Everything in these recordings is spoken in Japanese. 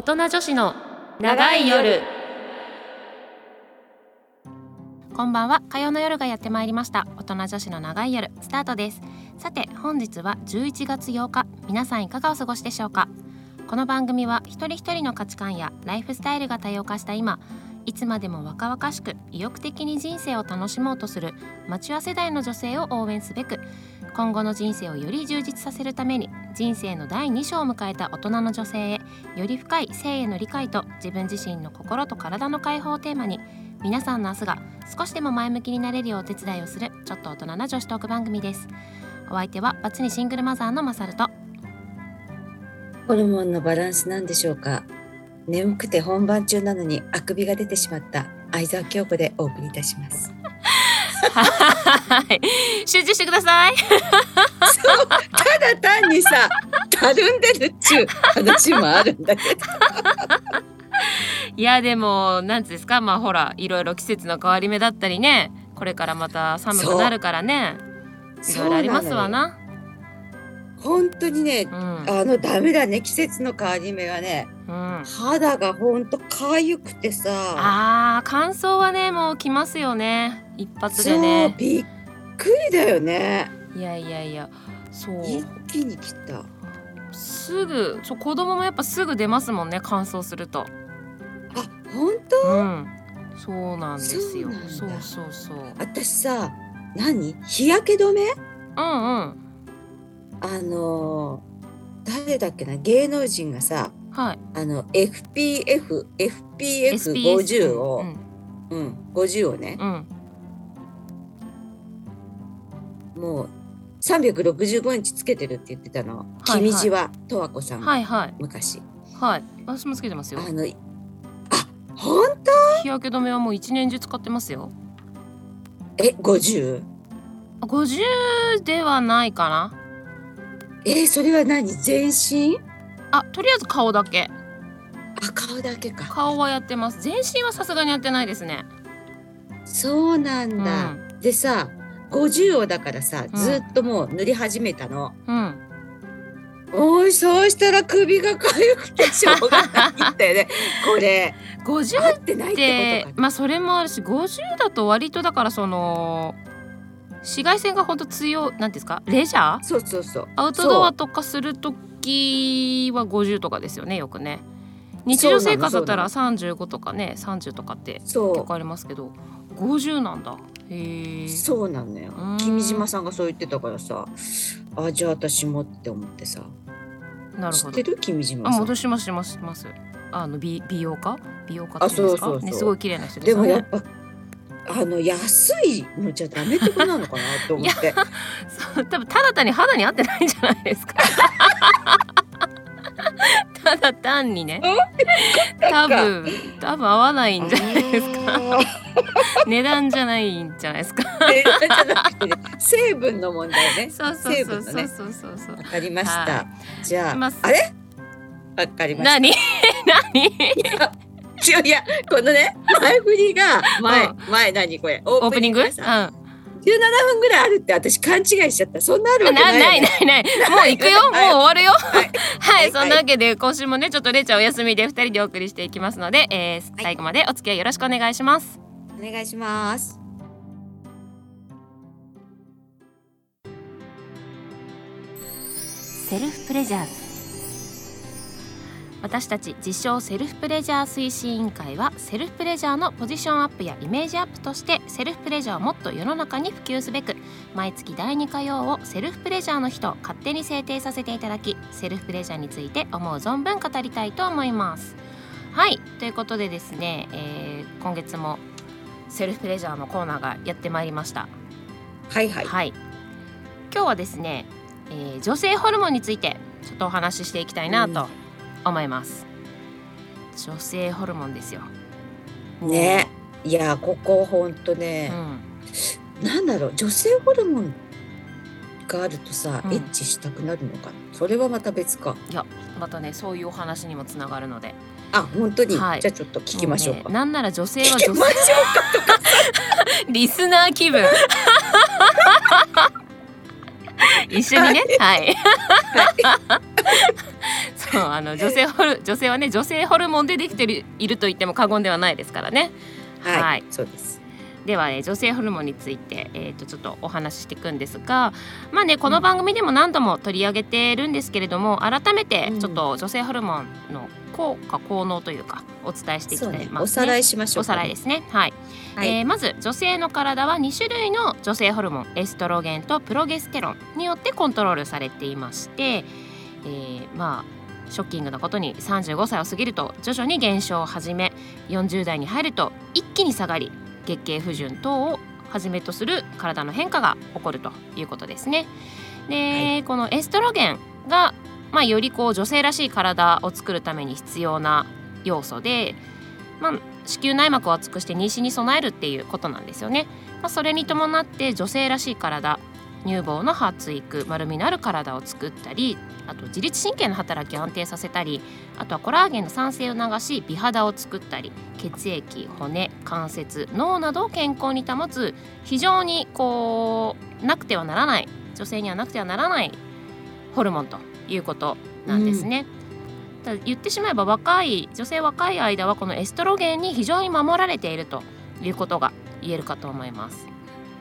大人女子の長い夜。こんばんは。火曜の夜がやってまいりました。大人女子の長い夜スタートです。さて本日は11月8日。皆さんいかがお過ごしでしょうか？この番組は一人一人の価値観やライフスタイルが多様化した今いつまでも若々しく意欲的に人生を楽しもうとするマチュア世代の女性を応援すべく今後の人生をより充実させるために人生の第2章を迎えた大人の女性へより深い性への理解と自分自身の心と体の解放をテーマに皆さんの明日が少しでも前向きになれるようお手伝いをするちょっと大人な女子トーク番組です。お相手はバツにシングルマザーのマサルとホルモンのバランスなんでしょうか。眠くて本番中なのにあくびが出てしまった相沢京子でお送りいたします。はい。集中してください。そうただ単にさたるんでるっちゅう話もあるんだけど。いやでもなんつうんですか？まあほらいろいろ季節の変わり目だったりね。これからまた寒くなるからね。いろいろありますわな。本当にね、うん。あのダメだね。季節の変わり目はね。うん。肌が本当かゆくてさ。あー乾燥はねもう来ますよね一発でね。びっくりだよね。いやいやいやそう。一気に来た。すぐそう子供もやっぱすぐ出ますもんね乾燥すると。あ本当？うん。そうなんですよ。そうそうそう私さ何？日焼け止め？うんうん。あのー誰だっけな？芸能人がさはい。あの FPF FPF50 を、うん。うん、50をね、うんもう365日つけてるって言ってたの、はいはい。君路は十和子さん。が、はいはい。昔。はい。私もつけてますよ。あのいあ本当？日焼け止めはもう一年中使ってますよ。え 50? 50ではないかな。えーそれは何？全身？あとりあえず顔だけ。あ顔だけか。顔はやってます。全身はさすがにやってないですね。そうなんだ、でさ50をだからさうん。ずっともう塗り始めたの、うん。おいそうしたら首が痒くてしょうがないんだよね。これ50合ってないっってまあそれもあるし50だと割とだからその紫外線がほんと強いなんですかレジャー？そうそうそう。アウトドアとかする時は50とかですよねよくね。日常生活だったら35とかね30とかってそ結構ありますけど50なんだ。へえ。うそうなのよ。うん。君島さんがそう言ってたからさ。あじゃあ私もって思ってさ。なるほど。知ってる？君島あさん。戻しますしますします。あの美美容家？美容家っていうんですか？あそうそうそう。ねすごい綺麗な人でよね。ですもやっぱあの安いのじゃダメってことなのかなと思って。そう多分ただ単に肌に合ってないんじゃないですか？ただ単にね。多分多分合わないんじゃないですか。あ値段じゃないんじゃないですか。ーえじゃなくてね成分の問題ね。そうそう成そうそうそうそう。そうわかりました、はじゃあ、まああれ？わかりました。何？何？いやいやこのね前振りが前、う前何これ？オオープニング？うん17分ぐらいあるって私勘違いしちゃった。そんなあるわけなないよね。ないないない。もう行くよ。もう終わるよ。はい。はい、はい。そんなわけで今週もねちょっとれいちゃんお休みで二人でお送りしていきますので、えーはい最後までお付き合いよろしくお願いします。お願いします。セルフプレジャー私たち自称セルフプレジャー推進委員会はセルフプレジャーのポジションアップやイメージアップとしてセルフプレジャーをもっと世の中に普及すべく毎月第2火曜をセルフプレジャーの日と勝手に制定させていただきセルフプレジャーについて思う存分語りたいと思います。はい。ということでですね、えー今月もセルフプレジャーのコーナーがやってまいりました。はいはい。はい、今日はですね、えー女性ホルモンについてちょっとお話ししていきたいなと思います、女性ホルモンですよ。ね。いやここほんとうね、ん。なんだろう女性ホルモンがあるとさ、うん。エッチしたくなるのかな？それはまた別か。いやまたねそういうお話にもつながるので。あ本当に、はい。じゃあちょっと聞きましょうか、もねなんなら女性は女性。リスナー気分。一緒にね？はい、そそう あの女性ホル女性はね女性ホルモンでできてるいると言っても過言ではないですからね。はい、はい。そうです。では、ね、女性ホルモンについて、えー、とちょっとお話ししていくんですがまあねこの番組でも何度も取り上げてるんですけれども改めてうん。ちょっと女性ホルモンの効果効能というかお伝えしていきたいますおさらいしましょうか。おさらいですね。はい、はい。えーまず女性の体は2種類の女性ホルモンエストロゲンとプロゲステロンによってコントロールされていまして、えーまあショッキングなことに35歳を過ぎると徐々に減少を始め40代に入ると一気に下がり月経不順等をはじめとする体の変化が起こるということですね。で、はこのエストロゲンが、まあ、よりこう女性らしい体を作るために必要な要素で、まあ、子宮内膜を厚くして妊娠に備えるっていうことなんですよね。まあ、それに伴って女性らしい体乳房の発育丸みのある体を作ったりあと自律神経の働きを安定させたりあとはコラーゲンの産生を流し美肌を作ったり血液骨関節脳などを健康に保つ非常にこうなくてはならない女性にはなくてはならないホルモンということなんですね。ただ言ってしまえば若い女性若い間はこのエストロゲンに非常に守られているということが言えるかと思います。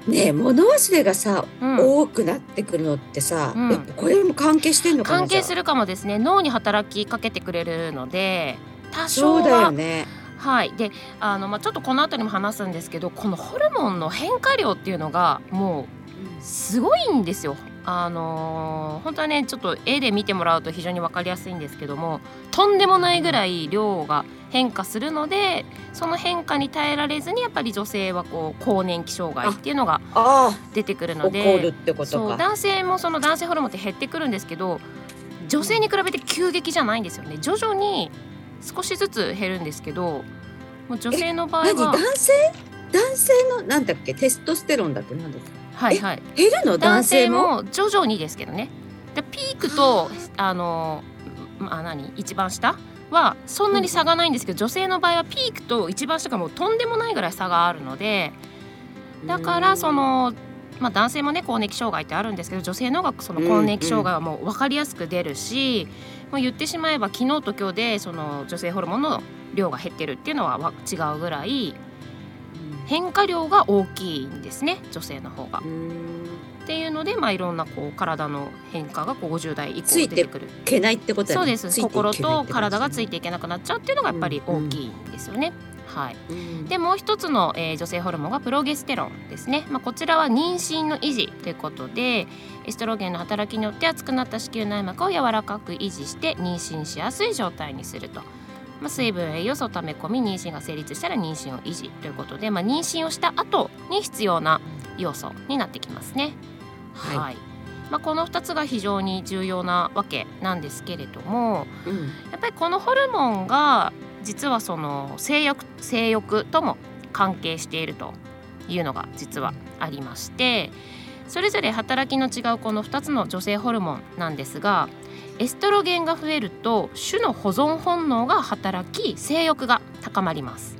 ねえ物忘れがさ、うん。多くなってくるのってさ、うん。これも関係してんのかなる関係するかもですね。脳に働きかけてくれるので多そうだ少はよね。はい。であの、まあ、ちょっとこの後にも話すんですけどこのホルモンの変化量っていうのがもうすごいんですよ。あのー本当はねちょっと絵で見てもらうと非常に分かりやすいんですけどもとんでもないぐらい量が変化するのでその変化に耐えられずにやっぱり女性はこう更年期障害っていうのがあ出てくるあ、ので。男性もその男性ホルモンって減ってくるんですけど女性に比べて急激じゃないんですよね。徐々に少しずつ減るんですけどもう女性の場合何？は男性？男性のなんだっけ？テストステロンだってなんだっけ？はいはい。減るの？男男性も徐々にですけどね。でピークとあのまあ何？一番下？はそんなに差がないんですけど、女性の場合はピークと一番下がもうとんでもないぐらい差があるのでだからその、まあ、男性もね更年期障害ってあるんですけど女性の方がその更年期障害はもう分かりやすく出るし、もう言ってしまえば昨日と今日でその女性ホルモンの量が減ってるっていうのはわ違うぐらい変化量が大きいんですね女性の方が。うんっていうので、まあ、いろんなこう体の変化がこう50代以降ついて出てくるいけないってことだそうねです。心と体がついてていけなくなっちゃうっていうのがやっぱり大きいんですよね。はい、いけないでもう一つの、えー女性ホルモンがプロゲステロンですね、まあ、こちらは妊娠の維持ということでエストロゲンの働きによって厚くなった子宮内膜を柔らかく維持して妊娠しやすい状態にすると。まあ、水分栄養素を溜め込み妊娠が成立したら妊娠を維持ということで、まあ、妊娠をした後に必要な要素になってきますね。はい。はい。まあ、この2つが非常に重要なわけなんですけれどもうん。やっぱりこのホルモンが実はその性欲性欲とも関係しているというのが実はありましてそれぞれ働きの違うこの2つの女性ホルモンなんですがエストロゲンが増えると種の保存本能が働き性欲が高まります。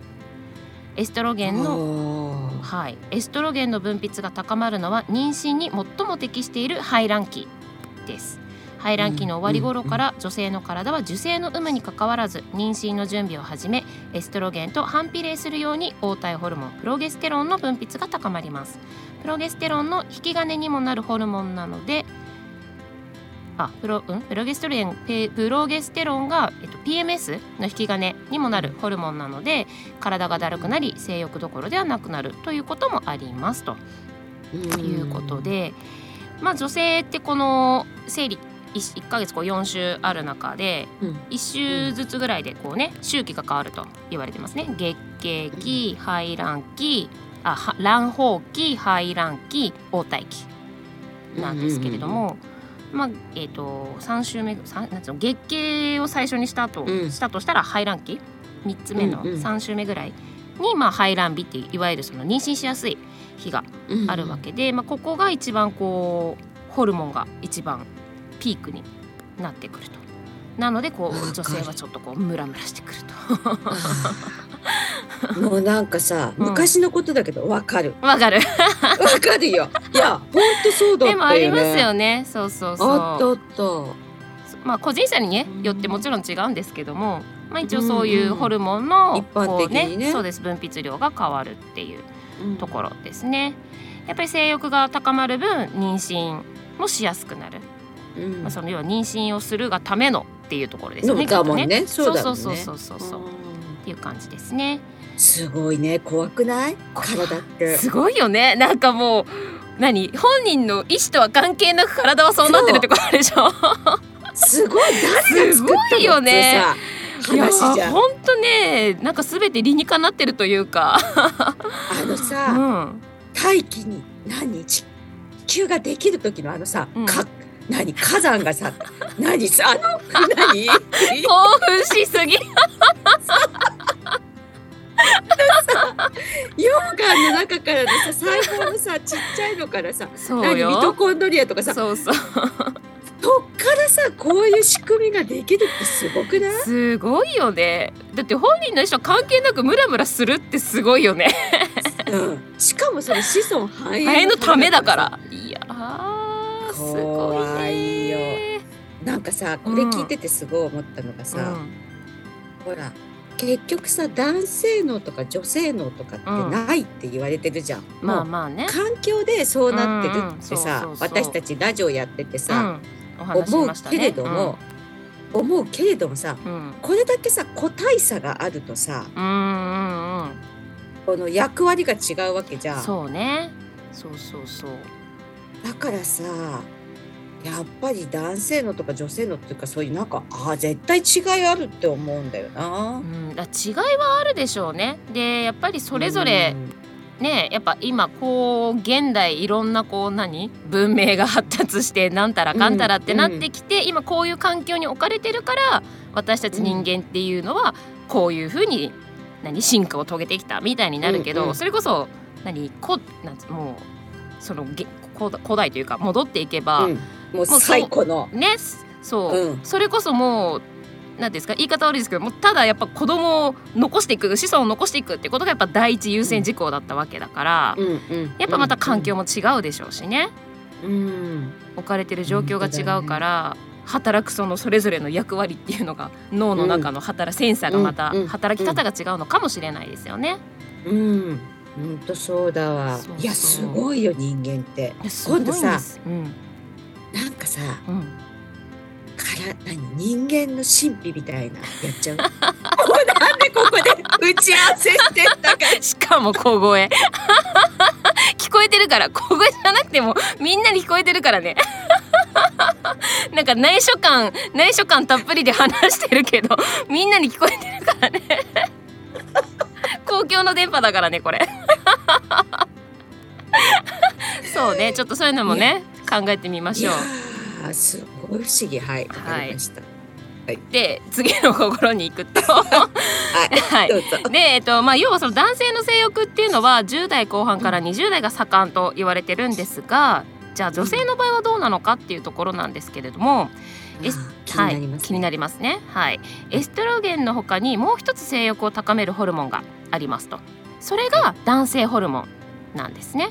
エストロゲンのはい、エストロゲンの分泌が高まるのは妊娠に最も適している排卵期です。排卵期の終わり頃から女性の体は受精の有無にかかわらず妊娠の準備を始めエストロゲンと反比例するように黄体ホルモンプロゲステロンの分泌が高まります。プロゲステロンの引き金にもなるホルモンなのであプロ,、うん、プロゲステロンペプロゲステロンが、えっと、PMS の引き金にもなるホルモンなので体がだるくなり性欲どころではなくなるということもありますと。いうことで、まあ、女性ってこの生理 1, 1ヶ月こう4週ある中でうん。1週ずつぐらいでこうね周期が変わると言われてますね。月経期排卵期あは卵胞期排卵期黄体期なんですけれども、まあえー、と3週目三なんつうの月経を最初にしたと、うん。したとしたら排卵期？3つ目のうんうん。3週目ぐらいに、まあ、排卵日っていわゆるその妊娠しやすい日があるわけで、まあ、ここが一番こうホルモンが一番ピークになってくると。なのでこう女性はちょっとこうムラムラしてくるうん もうなんかさうん。昔のことだけどわかる。と。わかる。わかる よ。いや本当そうだったよね。でもありますよね。そうそうそう。あったあった。まあ個人差にねよってもちろん違うんですけども、まあ、一応そういうホルモンの一般的にね。こうそうです。分泌量が変わるっていううん。ところですね。やっぱり性欲が高まる分妊娠もしやすくなる、うん。まあ、その要は妊娠をするがためのっていうところですよね。のだもんきそうだもんね。そうそうそうそうそう。っうん。ていう感じですね。すごいね。怖くない？体って。すごいよね。なんかもう何？本人の意思とは関係なく体はそうなってるってことでしょ。すごい。誰が作ったの？すごいよね。話じゃん。本当ねなんか全て理にかなってるというか、あのうさ、ん、大気に何？地球ができる時のあのさ、うん。か何？火山がさ何？さあの何？興奮しすぎ 溶岩 の中からのさ細胞のさちっちゃいのからさそう何ミトよコンドリアとかさそうそう。そっからさこういう仕組みができるってすごくない？すごいよね。だって本人の意思は関係なくムラムラするってすごいよね。うん、しかもそれ子孫繁栄のためだから。いやーすごいね。怖いよ。なんかさこれ聞いててすごい思ったのがさ、うん。ほら結局さ男性脳とか女性脳とかってないって言われてるじゃん、まあもうまあね。環境でそうなってるってさ私たちラジオやっててうさ、ん、お話しし思うけれども、思うけれどもさうん。うんこれだけさ個体差があるとさうんうんうん。この役割が違うわけじゃん。そうね。そうそうそう。だからさやっぱり男性のとか女性のっていうかそういうなんかあー絶対違いあるって思うんだよな。う。ん、だ違いはあるでしょうね。でやっぱりそれぞれねやっぱ今こう現代いろんなこう何文明が発達してなんたらかんたらってなってきて、今こういう環境に置かれてるから私たち人間っていうのはこういうふうに何進化を遂げてきたみたいになるけど、うんうんそれこそ何こなんつもうそのげ古代古代というか戻っていけば、うん、もう最古の。ねそう、うん。それこそもうなんていうんですか言い方悪いですけどもうただやっぱ子供を残していく子孫を残していくってことがやっぱ第一優先事項だったわけだから、うんうんやっぱまた環境も違うでしょうしね。うん。置かれてる状況が違うから、働くそのそれぞれの役割っていうのが脳の中の働センサーがまたうんうん。働き方が違うのかもしれないですよね。うん。本当そうだわ。いやすごいよ人間って。今度さうんなんかさうん、から何人間の神秘みたいなやっちゃう？なんでここで打ち合わせしてんだか。しかも小声。聞こえてるから小声じゃなくてもみんなに聞こえてるからね。なんか内緒感内緒感たっぷりで話してるけどみんなに聞こえてるからね。公共の電波だからねこれ。そうねちょっとそういうのもね考えてみましょう。ーすごい不思議。はいわかりました、で次の心に行くと。はい、はい。で、えっとまあ、要はその男性の性欲っていうのは10代後半から20代が盛んと言われてるんですがじゃあ女性の場合はどうなのかっていうところなんですけれども、エはい、気になりますね。はい、エストロゲンの他にもう一つ性欲を高めるホルモンがありますと。それが男性ホルモンなんですね。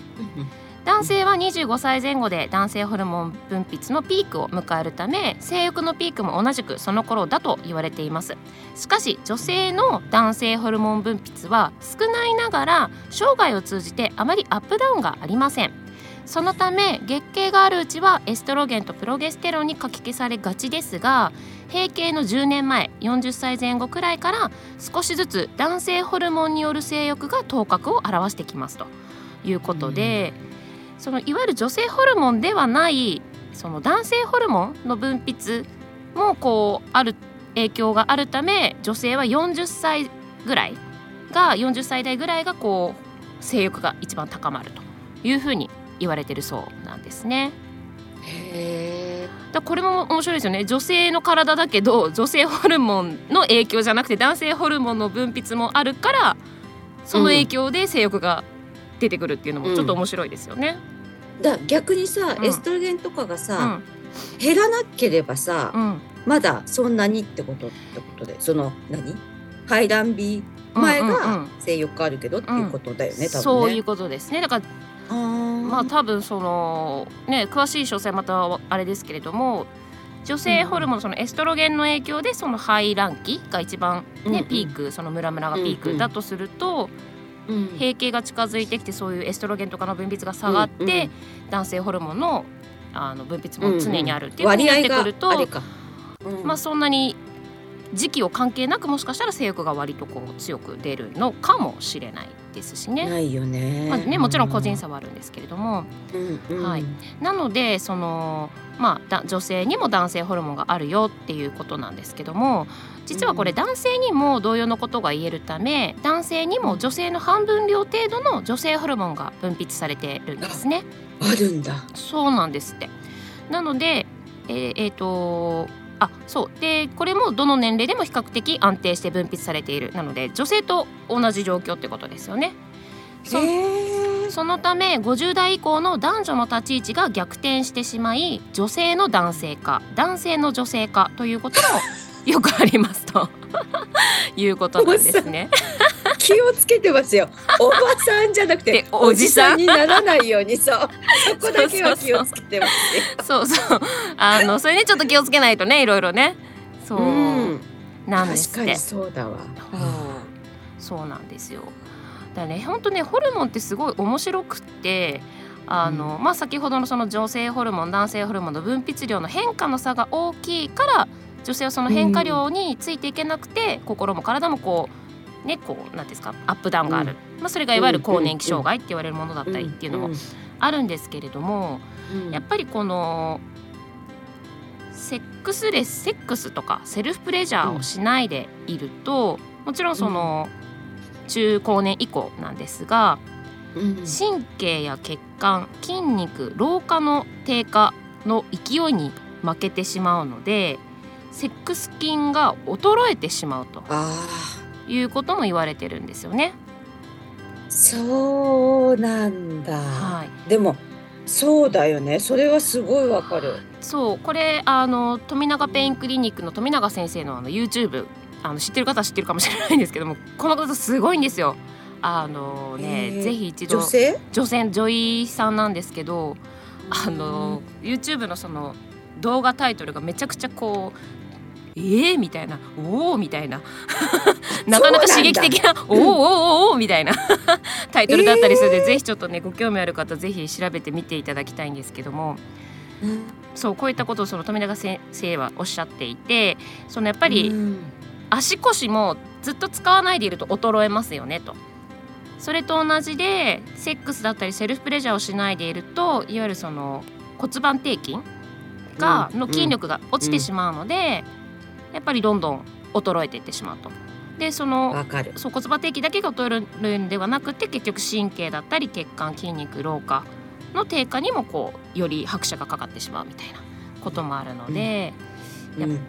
男性は25歳前後で男性ホルモン分泌のピークを迎えるため性欲のピークも同じくその頃だと言われています。しかし女性の男性ホルモン分泌は少ないながら生涯を通じてあまりアップダウンがありません。そのため月経があるうちはエストロゲンとプロゲステロンにかき消されがちですが閉経の10年前40歳前後くらいから少しずつ男性ホルモンによる性欲が頭角を現してきますということで、そのいわゆる女性ホルモンではないその男性ホルモンの分泌もこうある影響があるため女性は40歳ぐらいが40歳代ぐらいがこう性欲が一番高まるというふうに言われてるそうなんですね。へこれも面白いですよね。女性の体だけど女性ホルモンの影響じゃなくて男性ホルモンの分泌もあるからその影響で性欲が出てくるっていうのもちょっと面白いですよね。ーだ逆にさ、うん。エストロゲンとかがうさ、ん。減らなければさ、うん。まだそんなにってことってことでその何？排卵日前うんうんうがん性欲あるけどっていうことだよね、多分ね。そういうことですね。だからあー。まあ多分そのね詳しい詳細またあれですけれども女性ホルモンそのエストロゲンの影響でその排卵期が一番ね、うんうん。ピークそのムラムラがピーうんうん。クだとすると、うん閉経が近づいてきてそういうエストロゲンとかの分泌が下がって、うんうん。男性ホルモンのあの分泌も常にあるっていうふうになってくると、あれか、うん。まあそんなに時期を関係なくもしかしたら性欲が割とこう強く出るのかもしれないですしね。ないよね。まあね、もちろん個人差はあるんですけれども、うんうん。はい。なのでその、まあ、だ女性にも男性ホルモンがあるよっていうことなんですけども実はこれうん男性にも同様のことが言えるため男性にも女性の半分量程度の女性ホルモンが分泌されてるんですね。あるんだ。そうなんですってなのでえーえーとあそうでこれもどの年齢でも比較的安定して分泌されているなので女性と同じ状況ってことですよね。そ。そのため50代以降の男女の立ち位置が逆転してしまい女性の男性化男性の女性化ということもよくありますと いうことなんですね。気をつけてますよ。おばさんじゃなくてでおじさんにならないようにそう。そこだけは 気をつけてますよ。そうそうあのそれにちょっと気をつけないとねいろいろねそう、うんなんですって確かに。そうだわ。そうなんですよ。だね本当ねホルモンってすごい面白くってあの、まあ先ほどのその女性ホルモン男性ホルモンの分泌量の変化の差が大きいから女性はその変化量についていけなくて、心も体もこうねこうなんていうんですかアップダウンがある、まあそれがいわゆる更年期障害って言われるものだったりっていうのもあるんですけれども、うんやっぱりこのセックスレスセックスとかセルフプレジャーをしないでいると、もちろんその、中高年以降なんですがうん。神経や血管筋肉老化の低下の勢いに負けてしまうのでセックス筋が衰えてしまうとあいうことも言われてるんですよね。あ、そうなんだ。はい、でもそうだよね。それはすごいわかる。そうこれあの富永ペインクリニックの富永先生のあの YouTube あの知ってる方は知ってるかもしれないんですけどもこの方すごいんですよ。あのねぜひ一度女性？女性女医さんなんですけどあの YouTube のその動画タイトルがめちゃくちゃこうえー、みたいな「おお」みたいな。なかなか刺激的な「おーおーおーおーみたいな。タイトルだったりするので、えー。ぜひちょっとねご興味ある方ぜひ調べてみていただきたいんですけども。うん。そうこういったことをその富永先生はおっしゃっていてそのやっぱりうん。足腰もずっと使わないでいると衰えますよねと。それと同じでセックスだったりセルフプレジャーをしないでいるといわゆるその骨盤底筋が、うん。の筋力が落ちてしまうので、やっぱりどんどん衰えていってしまうと。でその。そう骨盤底筋だけが衰えるんではなくて結局神経だったり血管筋肉老化の低下にもこうより拍車がかかってしまうみたいなこともあるので、やっうん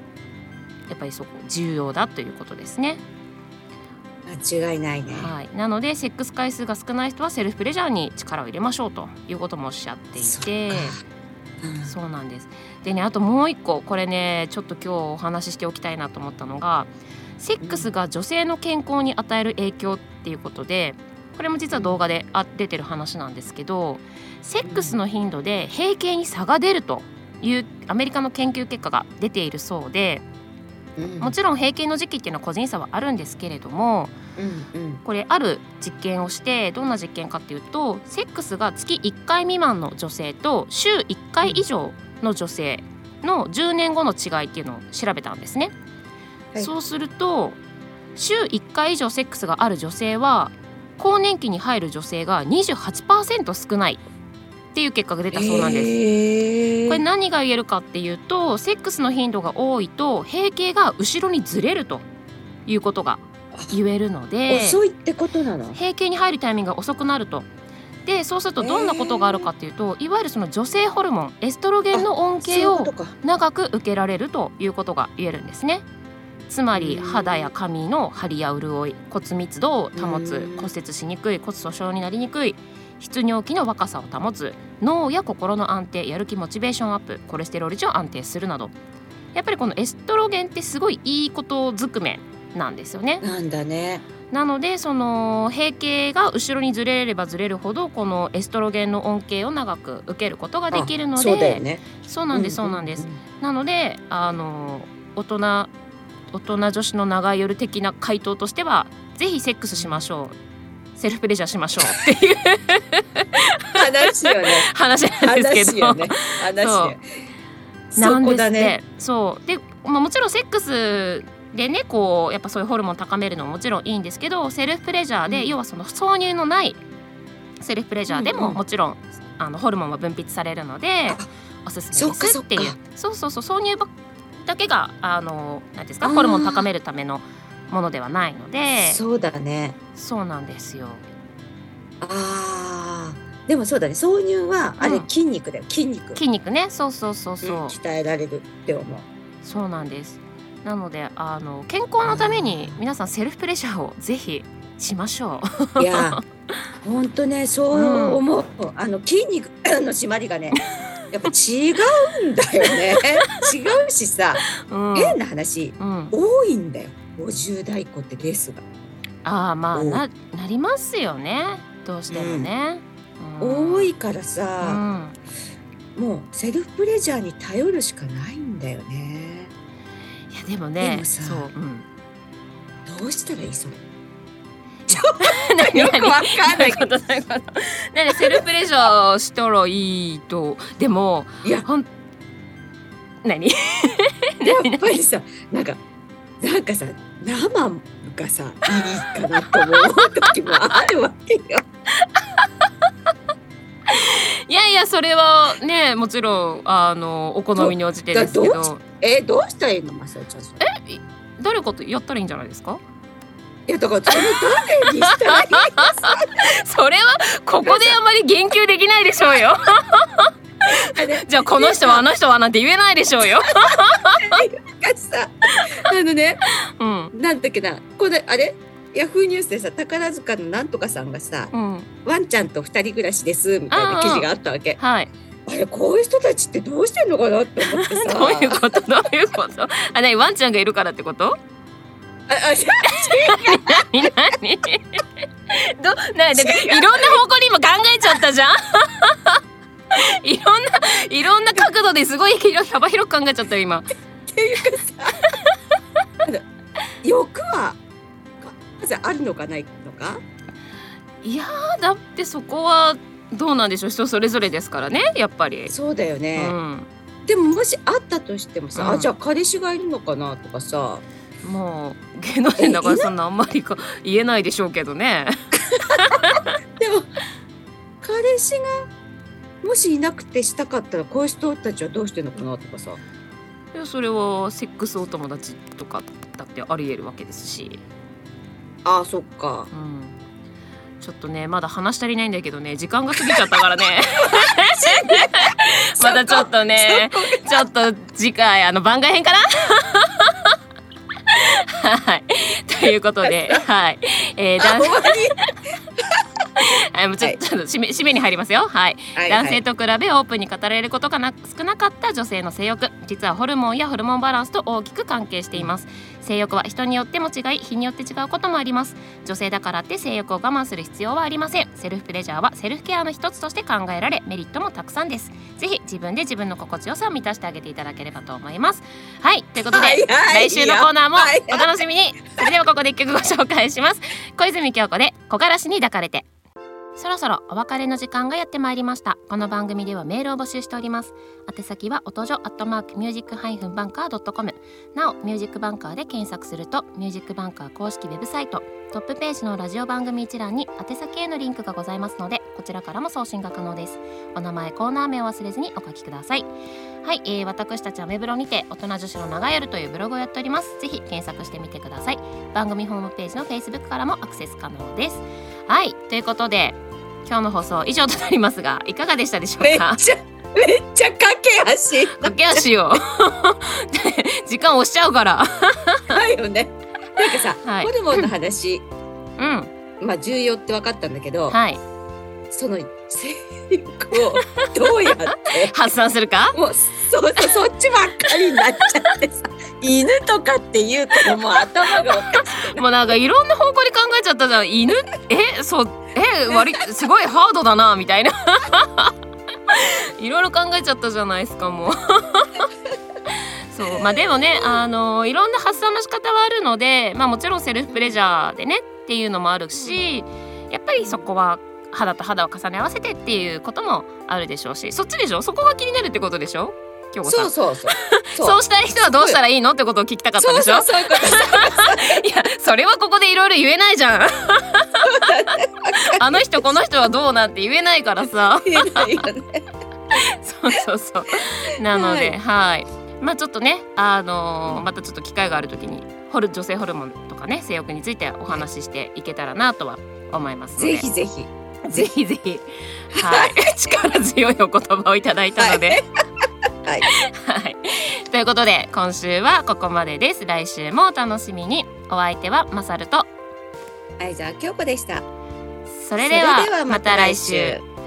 やっぱりそこ重要だということですね。間違いないね。はい、なのでセックス回数が少ない人はセルフプレジャーに力を入れましょうということもおっしゃっていてかうんそうなんですでねあともう一個これねちょっと今日お話ししておきたいなと思ったのがセックスが女性の健康に与える影響っていうことでこれも実は動画であ出てる話なんですけどセックスの頻度で閉経に差が出るというアメリカの研究結果が出ているそうでうん。もちろん閉経の時期っていうのは個人差はあるんですけれどもうんうん。これある実験をしてどんな実験かっていうとセックスが月1回未満の女性と週1回以上の女性の10年後の違いっていうのを調べたんですね。はいそうすると週1回以上セックスがある女性は更年期に入る女性が28%少ないっていう結果が出たそうなんです。へーこれ何が言えるかっていうとセックスの頻度が多いと閉経が後ろにずれるということが言えるので遅いってことなの。閉経に入るタイミングが遅くなると。でそうするとどんなことがあるかっていうと、いわゆるその女性ホルモンエストロゲンの恩恵を。長く受けられるということが言えるんですね。つまりうん肌や髪の張りや潤い骨密度を保つうん骨折しにくい骨粗鬆になりにくい出尿期の若さを保つ脳や心の安定やる気モチベーションアップコレステロール値を安定するなどやっぱりこのエストロゲンってすごいいいことずくめなんですよね。なんだね。なのでその閉経が後ろにずれればずれるほどこのエストロゲンの恩恵を長く受けることができるのでそうね。そうなんですそうなんです。なのであの大人大人女子の長い夜的な回答としてはぜひセックスしましょうセルフプレジャーしましょうっていう話よね。話なんですけど、話よね。話よ。なんですね。そうで、まあ、もちろんセックスでねこうやっぱそういうホルモン高めるのももちろんいいんですけどセルフプレジャーで、うん要はその挿入のないセルフプレジャーでもうんうんもちろん、あのホルモンは分泌されるのであおすすめですっていうそうそうそう挿入ばだけがあのなんですかホルモン高めるためのものではないのでそうだね。そうなんですよ。ああ。でもそうだね。挿入はあれうん筋肉だよ。筋肉。筋肉ねそうそうそうそう、うん鍛えられるって思う。そうなんですなのであの健康のために皆さんセルフプレジャーをぜひしましょう。いや、本当ね、そう思う。あの筋肉の締まりがね、やっぱ違うんだよね。違うしさ、うん変な話、うん、多いんだよ。50代以降ってレースが。ああまあうんななりますよねどうしてもね。うん多いからうさ、ん、もうセルフプレジャーに頼るしかないんだよね。でもねでもさそう、うん、どうしたらいい？それ。何よくわかんない。ことどういうこセルフプレジャーしたらいいと。でもいや、ほん何？やっぱりさ、なんか、なんかさ、生がさ、いいかなと思う時もあるわけよ。いやいやそれはねもちろんあのお好みに応じてですけだどえ、どうしたらいいの、まさちゃん。それ。誰かとやったらいいんじゃないですか？いやだからそれ誰にしたらいいそれはここであまり言及できないでしょうよ。じゃあこの人はあの人はなんて言えないでしょうよ。かさあのねうんなんだっけなこれあれヤフーニュースでさ宝塚のなんとかさんがさうん。ワンちゃんと二人暮らしですみたいな記事があったわけ。はい。あれこういう人たちってどうしてんのかなって思ってさ。どういうこと？どういうこと？あ何ワンちゃんがいるからってこと？ああじゃ何？何？どななんかいろんな方向に今考えちゃったじゃん。いろんないろんな角度ですごい広幅広く考えちゃったよ今。っていうかさ欲はまずあるのかないのか？いやーだってそこはどうなんでしょう。人それぞれですからねやっぱり、そうだようね、ん、でももしあったとしてもさ、うん。あじゃあ彼氏がいるのかなとかさ。もう芸能人だからそんなあんまりか 言えないでしょうけどね。でも彼氏がもしいなくてしたかったらこういう人たちはどうしてんのかなとかさ。いやそれはセックスお友達とかだってありえるわけですし、あーそっか。うん、ちょっとねまだ話足りないんだけどね時間が過ぎちゃったからね。またちょっとねちょっと次回あの番外編かな？はい。ということではい。えー、男あ終わりはいもうちょっと締め締めに入りますよ。はい。はい男性と比べオープンに語られることがな少なかった女性の性欲。実はホルモンやホルモンバランスと大きく関係しています性欲は人によっても違い日によって違うこともあります。女性だからって性欲を我慢する必要はありません。セルフプレジャーはセルフケアの一つとして考えられメリットもたくさんです。ぜひ自分で自分の心地よさを満たしてあげていただければと思います。はいということで、はいはい来週のコーナーもはい。お楽しみに。それではここで一曲ご紹介します。小泉京子で木枯らしに抱かれてそろそろお別れの時間がやってまいりました。この番組ではメールを募集しております。宛先は音女アットマークミュージックハイフンバンカー .com なおミュージックバンカーで検索するとミュージックバンカー公式ウェブサイト。トップページのラジオ番組一覧に宛先へのリンクがございますのでこちらからも送信が可能です。お名前コーナー名を忘れずにお書きください。はい、えー、私たちはウェブロにて大人女子の長夜というブログをやっております。ぜひ検索してみてください。番組ホームページの Facebook からもアクセス可能です。はいということで今日の放送以上となりますがいかがでしたでしょうか？めっちゃめっちゃ駆け足。駆け足を 時間押しちゃうから。だよねなんかさ、はい。ホルモンの話うん。まあ重要って分かったんだけど、はい。その性欲をどうやって 発散するか？もうそうそうそっちばっかりになっちゃってさ犬とかって言うともう頭がおかしくもうなんかいろんな方向に考えちゃったじゃん。犬？え？そうえ？割すごいハードだなみたいな。いろいろ考えちゃったじゃないですかもうそう。まあでもねあのいろんな発散の仕方はあるのでまあもちろんセルフプレジャーでねっていうのもあるしやっぱりそこは肌と肌を重ね合わせてっていうこともあるでしょうしそっちでしょ？そこが気になるってことでしょ？京子さん。そうそうそう。そう。したい人はどうしたらいいのってことを聞きたかったでしょ？そういうこといやそれはここでいろいろ言えないじゃん。あの人この人はどうなんて言えないからさ。言えないよね。そうそうそう。なのではいまあちょっとねあのーまたちょっと機会がある時にホル女性ホルモンとかね性欲についてお話ししていけたらなとは思いますので。ぜひぜひ。ぜひぜひ。はい。力強いお言葉をいただいたので、はい。はい、ということで今週はここまでです。来週もお楽しみに。お相手はマサルと。相沢京子でした。それではそれではまた来週